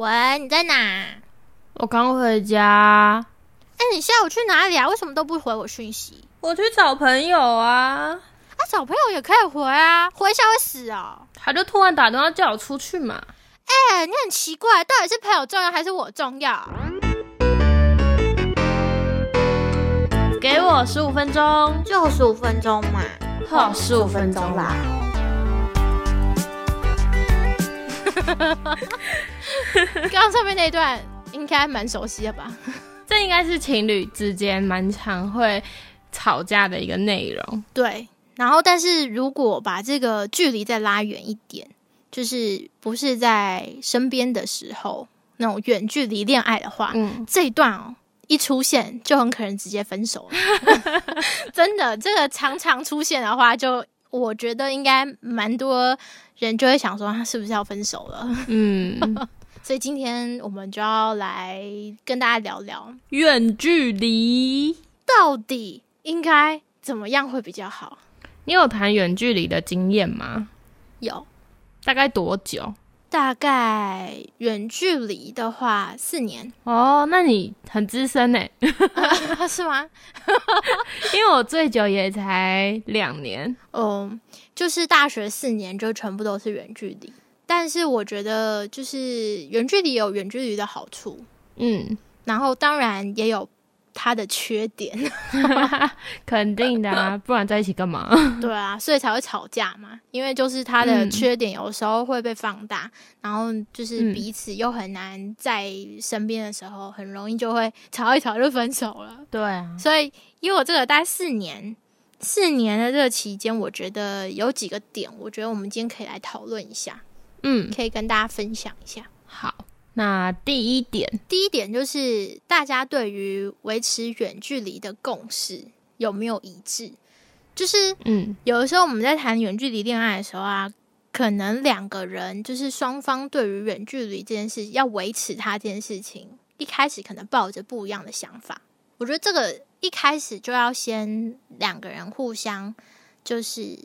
喂，你在哪？我刚回家，哎、你下午去哪里啊？为什么都不回我讯息？我去找朋友啊，啊，找朋友也可以回啊，回一下会死哦。他就突然打电话叫我出去嘛。哎、你很奇怪，到底是朋友重要还是我重要？给我十五分钟，就十五分钟嘛。好，十五分钟啦。刚刚上面那一段应该蛮熟悉的吧？这应该是情侣之间蛮常会吵架的一个内容。对。然后，但是如果把这个距离再拉远一点，就是不是在身边的时候那种远距离恋爱的话，嗯，这一段哦一出现就很可能直接分手了。真的，这个常常出现的话，就我觉得应该蛮多人就会想说，他是不是要分手了？嗯，所以今天我们就要来跟大家聊聊，远距离，到底应该怎么样会比较好？你有谈远距离的经验吗？有大概多久？大概远距离的话，四年哦，那你很资深呢，是吗？因为我最久也才两年。哦，就是大学四年就全部都是远距离，但是我觉得就是远距离有远距离的好处，嗯，然后当然也有它的缺点，肯定的啊，不然在一起干嘛？对啊，所以才会吵架嘛，因为就是他的嗯缺点有时候会被放大，然后就是嗯彼此又很难在身边的时候，很容易就会吵一吵就分手了。对啊，所以，因为我这个大概四年，四年的这个期间，我觉得有几个点，我觉得我们今天可以来讨论一下，嗯，可以跟大家分享一下。好。那第一点，第一点就是大家对于维持远距离的共识有没有一致？就是嗯有的时候我们在谈远距离恋爱的时候啊，可能两个人就是双方对于远距离这件事要维持它这件事情，一开始可能抱着不一样的想法。我觉得这个一开始就要先两个人互相就是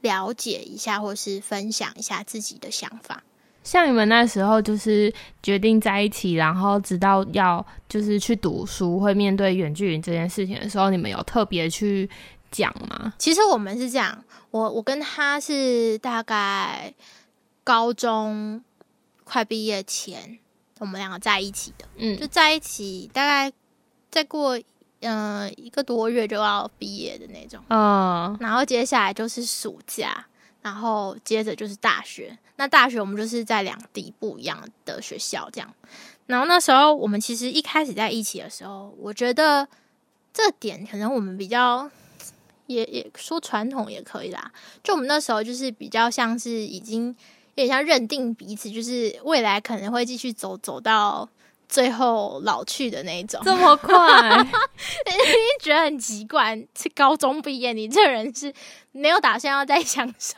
了解一下，或是分享一下自己的想法。像你们那时候就是决定在一起，然后直到要就是去读书，会面对远距离这件事情的时候，你们有特别去讲吗？其实我们是这样，我我跟他是大概高中快毕业前，我们两个在一起的，嗯。就在一起大概再过嗯、呃一个多月就要毕业的那种，嗯。然后接下来就是暑假，然后接着就是大学。那大学我们就是在两地不一样的学校这样。然后那时候我们其实一开始在一起的时候，我觉得这点可能我们比较也也说传统也可以啦。就我们那时候就是比较像是已经有点像认定彼此，就是未来可能会继续走走到最后老去的那一种。这么快？你觉得很奇怪，是高中毕业，你这人是没有打算要再 享受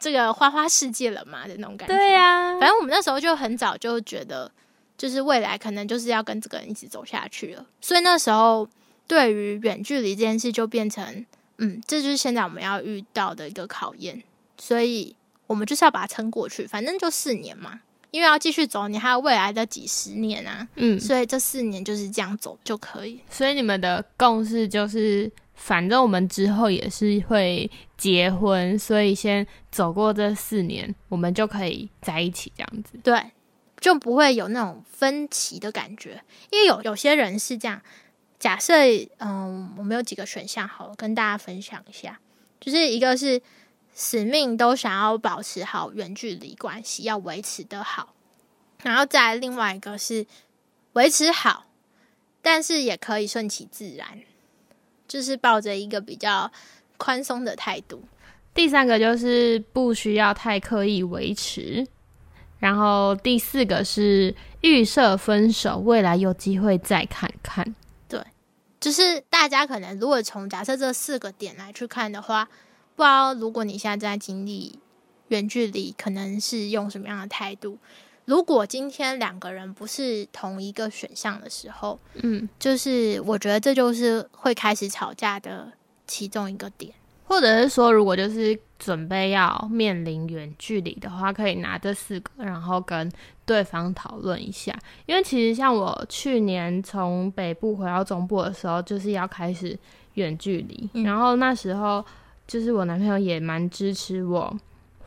这个花花世界了嘛的那种感觉。对呀、反正我们那时候就很早就觉得，就是未来可能就是要跟这个人一直走下去了，所以那时候对于远距离这件事就变成，嗯，这就是现在我们要遇到的一个考验，所以我们就是要把它撑过去，反正就四年嘛。因为要继续走，你还有未来的几十年啊，嗯，所以这四年就是这样走就可以。所以你们的共识就是，反正我们之后也是会结婚，所以先走过这四年，我们就可以在一起这样子。对，就不会有那种分歧的感觉。因为有有些人是这样，假设嗯，我们有几个选项，好了，跟大家分享一下，就是一个是死命都想要保持好远距离关系，要维持的好，然后再另外一个是维持好，但是也可以顺其自然，就是抱着一个比较宽松的态度。第三个就是不需要太刻意维持，然后第四个是预设分手，未来有机会再看看。对就是大家可能如果从假设这四个点来去看的话，不知道如果你现在正在经历远距离，可能是用什么样的态度？如果今天两个人不是同一个选项的时候，嗯，就是我觉得这就是会开始吵架的其中一个点。或者是说，如果就是准备要面临远距离的话，可以拿这四个，然后跟对方讨论一下。因为其实像我去年从北部回到中部的时候，就是要开始远距离，然后那时候就是我男朋友也蛮支持我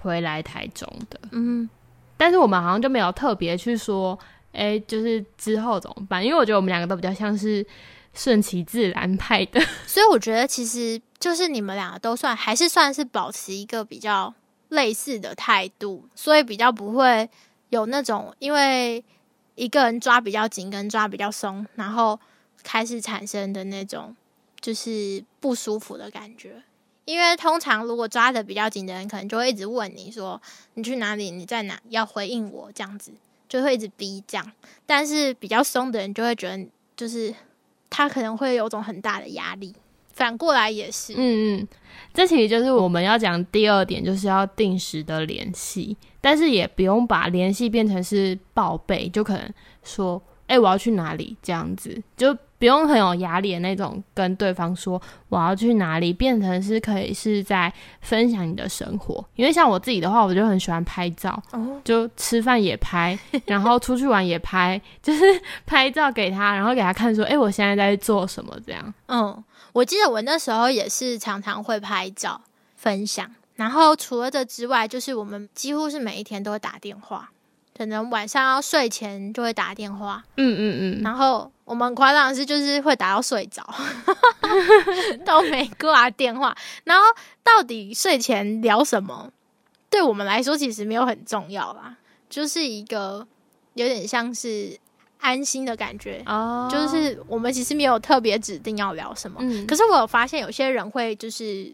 回来台中的，嗯，但是我们好像就没有特别去说，哎，就是之后怎么办？因为我觉得我们两个都比较像是。顺其自然派的，所以我觉得其实就是你们两个都算还是算是保持一个比较类似的态度，所以比较不会有那种因为一个人抓比较紧，跟抓比较松，然后开始产生的那种就是不舒服的感觉。因为通常如果抓的比较紧的人，可能就会一直问你说你去哪里，你在哪，要回应我这样子，就会一直逼这样。但是比较松的人就会觉得就是。他可能会有种很大的压力，反过来也是。嗯嗯，这其实就是我们要讲第二点，就是要定时的联系，但是也不用把联系变成是报备，就可能说。哎，我要去哪里？这样子就不用很有压力的那种，跟对方说我要去哪里，变成是可以是在分享你的生活。因为像我自己的话，我就很喜欢拍照，就吃饭也拍，然后出去玩也拍，就是拍照给他，然后给他看说，哎，我现在在做什么？这样。嗯，我记得我那时候也是常常会拍照分享，然后除了这之外，就是我们几乎是每一天都会打电话。可能晚上要睡前就会打电话，嗯嗯嗯，然后我们夸张的是就是会打到睡着，都没挂电话。然后到底睡前聊什么，对我们来说其实没有很重要啦，就是一个有点像是安心的感觉哦。就是我们其实没有特别指定要聊什么，可是我有发现有些人会就是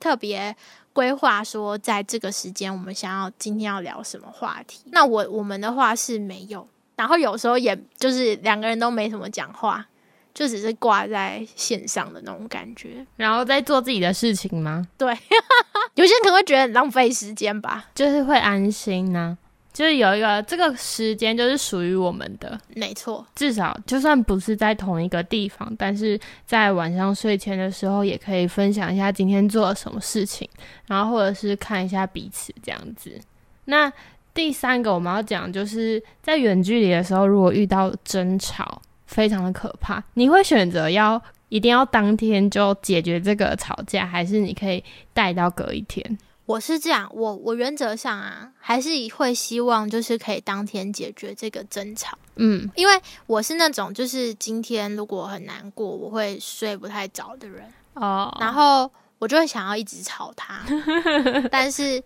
特别。规划说，在这个时间，我们想要今天要聊什么话题？那我我们的话是没有，然后有时候也就是两个人都没什么讲话，就只是挂在线上的那种感觉，然后在做自己的事情吗？对，有些人可能会觉得很浪费时间吧，就是会安心呢。就是有一个这个时间，就是属于我们的，没错。至少就算不是在同一个地方，但是在晚上睡前的时候，也可以分享一下今天做了什么事情，然后或者是看一下彼此这样子。那第三个我们要讲，就是在远距离的时候，如果遇到争吵，非常的可怕。你会选择要一定要当天就解决这个吵架，还是你可以带到隔一天？我是这样，我我原则上啊，还是会希望就是可以当天解决这个争吵，嗯，因为我是那种就是今天如果很难过，我会睡不太着的人哦，然后我就会想要一直吵他，但是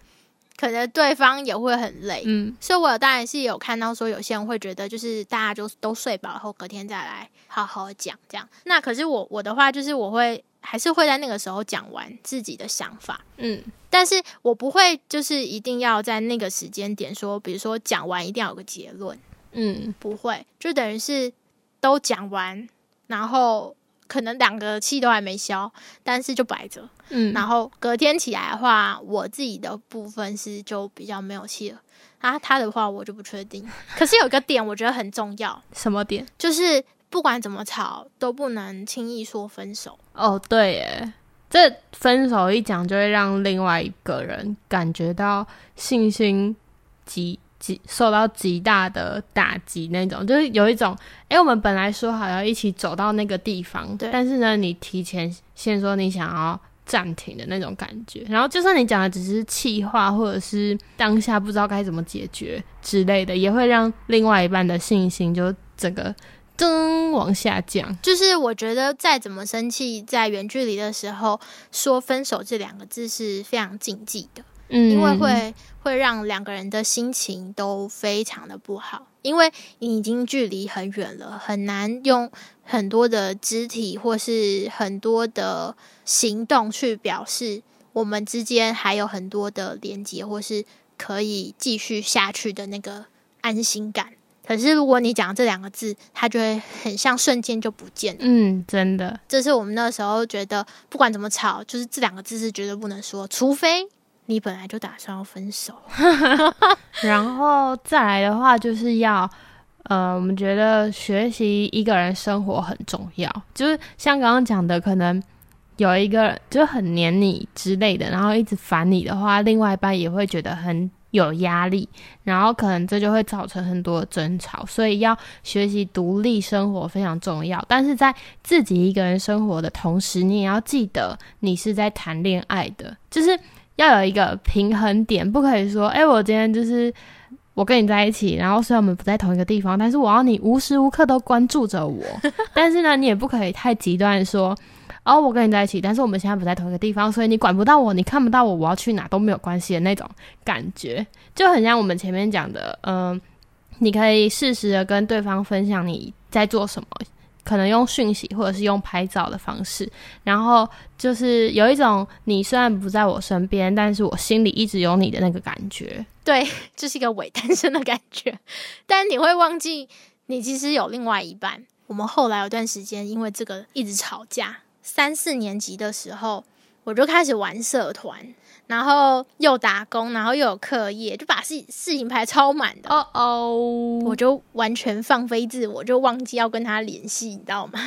可能对方也会很累，嗯，所以我当然是有看到说有些人会觉得就是大家就都睡饱后隔天再来好好讲这样，那可是我我的话就是我会。还是会在那个时候讲完自己的想法，嗯，但是我不会就是一定要在那个时间点说，比如说讲完一定要有个结论，嗯，不会，就等于是都讲完，然后可能两个气都还没消，但是就摆着，嗯，然后隔天起来的话，我自己的部分是就比较没有气了，啊，他的话我就不确定，可是有一个点我觉得很重要，什么点？就是。不管怎么吵，都不能轻易说分手。哦，对，耶，这分手一讲，就会让另外一个人感觉到信心极极受到极大的打击，那种就是有一种，哎，我们本来说好要一起走到那个地方，对，但是呢，你提前先说你想要暂停的那种感觉，然后就算你讲的只是气话，或者是当下不知道该怎么解决之类的，也会让另外一半的信心就整个。噔，往下降。就是我觉得再怎么生气，在远距离的时候说分手这两个字是非常禁忌的，嗯，因为会会让两个人的心情都非常的不好，因为你已经距离很远了，很难用很多的肢体或是很多的行动去表示我们之间还有很多的连接，或是可以继续下去的那个安心感。可是，如果你讲这两个字，它就会很像瞬间就不见了。嗯，真的，这是我们那时候觉得，不管怎么吵，就是这两个字是绝对不能说，除非你本来就打算要分手。然后再来的话，就是要，呃，我们觉得学习一个人生活很重要，就是像刚刚讲的，可能有一个就很黏你之类的，然后一直烦你的话，另外一半也会觉得很有压力，然后可能这就会造成很多争吵。所以要学习独立生活非常重要，但是在自己一个人生活的同时，你也要记得你是在谈恋爱的，就是要有一个平衡点，不可以说，哎，我今天就是。我跟你在一起，然后虽然我们不在同一个地方，但是我要你无时无刻都关注着我。但是呢，你也不可以太极端，说哦，我跟你在一起，但是我们现在不在同一个地方，所以你管不到我，你看不到我，我要去哪都没有关系的那种感觉，就很像我们前面讲的，嗯，你可以适时的跟对方分享你在做什么。可能用讯息或者是用拍照的方式，然后就是有一种你虽然不在我身边，但是我心里一直有你的那个感觉。对，这是一个伪单身的感觉，但你会忘记你其实有另外一半。我们后来有段时间因为这个一直吵架，三四年级的时候我就开始玩社团。然后又打工，然后又有课业，就把事事情排超满的。哦哦，我就完全放飞自我，就忘记要跟他联系，你知道吗？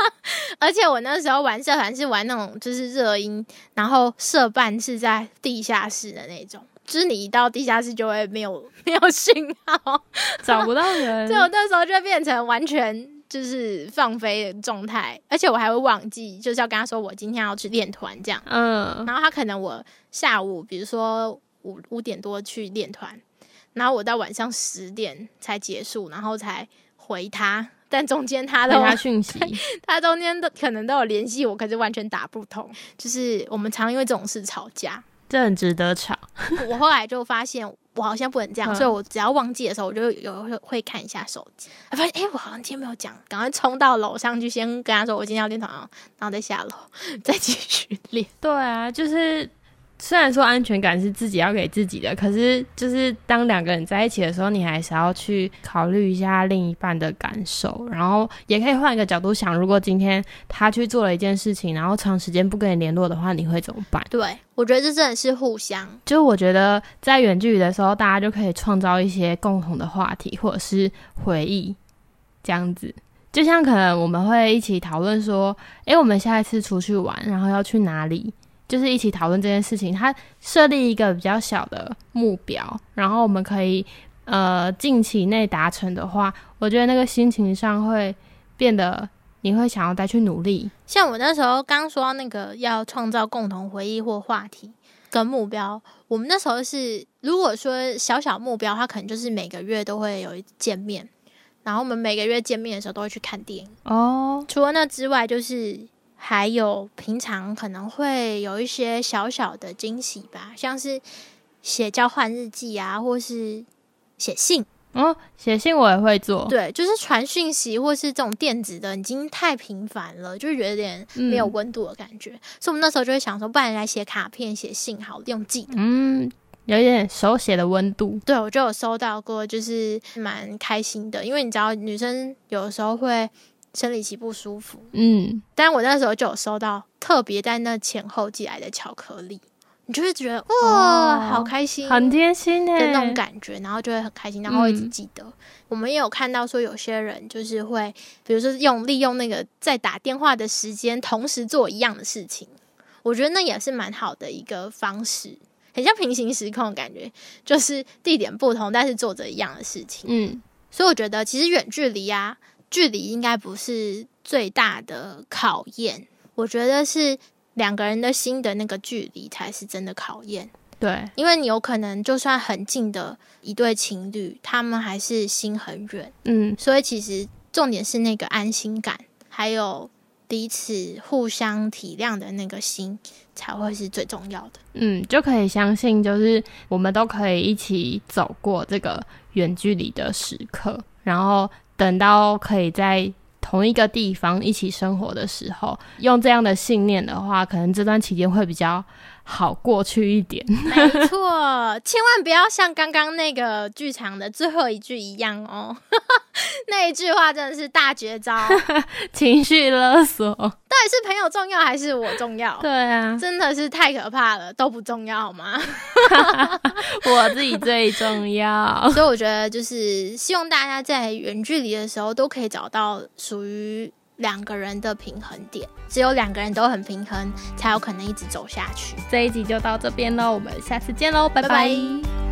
而且我那时候玩社团是玩那种就是热音，然后社办是在地下室的那种，就是你一到地下室就会没有 没有信号，找不到人。对，我那时候就变成完全。就是放飞的状态，而且我还会忘记，就是要跟他说我今天要去练团这样。嗯，然后他可能我下午，比如说五五点多去练团，然后我到晚上十点才结束，然后才回他。但中间他都他讯息，他中间都可能都有联系我，可是完全打不通。就是我们常因为这种事吵架，这很值得吵。我后来就发现。我好像不能这样，所以我只要忘记的时候，我就有会会看一下手机，发现哎，我好像今天没有讲，赶快冲到楼上去，先跟他说我今天要练团，然后再下楼 再继续练。对啊，就是。虽然说安全感是自己要给自己的，可是就是当两个人在一起的时候，你还是要去考虑一下另一半的感受，然后也可以换一个角度想，如果今天他去做了一件事情，然后长时间不跟你联络的话，你会怎么办？对，我觉得这真的是互相。就我觉得在远距离的时候，大家就可以创造一些共同的话题或者是回忆，这样子。就像可能我们会一起讨论说，诶，我们下一次出去玩，然后要去哪里？就是一起讨论这件事情，他设立一个比较小的目标，然后我们可以呃近期内达成的话，我觉得那个心情上会变得你会想要再去努力。像我那时候刚说那个要创造共同回忆或话题跟目标，我们那时候是如果说小小目标，它可能就是每个月都会有一见面，然后我们每个月见面的时候都会去看电影哦。除了那之外，就是。还有平常可能会有一些小小的惊喜吧，像是写交换日记啊，或是写信。哦，写信我也会做。对，就是传讯息或是这种电子的，已经太频繁了，就有点没有温度的感觉。所以我们那时候就会想说，不然来写卡片、写信，好用寄。嗯，有一点手写的温度。对，我就有收到过，就是蛮开心的，因为你知道，女生有的时候会。生理期不舒服，嗯，但我那时候就有收到特别在那前后寄来的巧克力，你就会觉得哇，好开心，很贴心的那种感觉，然后就会很开心，然后一直记得。我们也有看到说有些人就是会，比如说用利用那个在打电话的时间，同时做一样的事情，我觉得那也是蛮好的一个方式，很像平行时空的感觉，就是地点不同，但是做着一样的事情。嗯，所以我觉得其实远距离啊。距离应该不是最大的考验，我觉得是两个人的心的那个距离才是真的考验。对，因为你有可能就算很近的一对情侣，他们还是心很远。嗯，所以其实重点是那个安心感，还有彼此互相体谅的那个心，才会是最重要的。嗯，就可以相信，就是我们都可以一起走过这个远距离的时刻，然后。等到可以在同一个地方一起生活的时候，用这样的信念的话，可能这段期间会比较。好过去一点，没错，千万不要像刚刚那个剧场的最后一句一样哦。那一句话真的是大绝招，情绪勒索。到底是朋友重要还是我重要？对啊，真的是太可怕了，都不重要好吗？我自己最重要。所以我觉得，就是希望大家在远距离的时候都可以找到属于。两个人的平衡点，只有两个人都很平衡，才有可能一直走下去。这一集就到这边喽，我们下次见喽，拜拜拜拜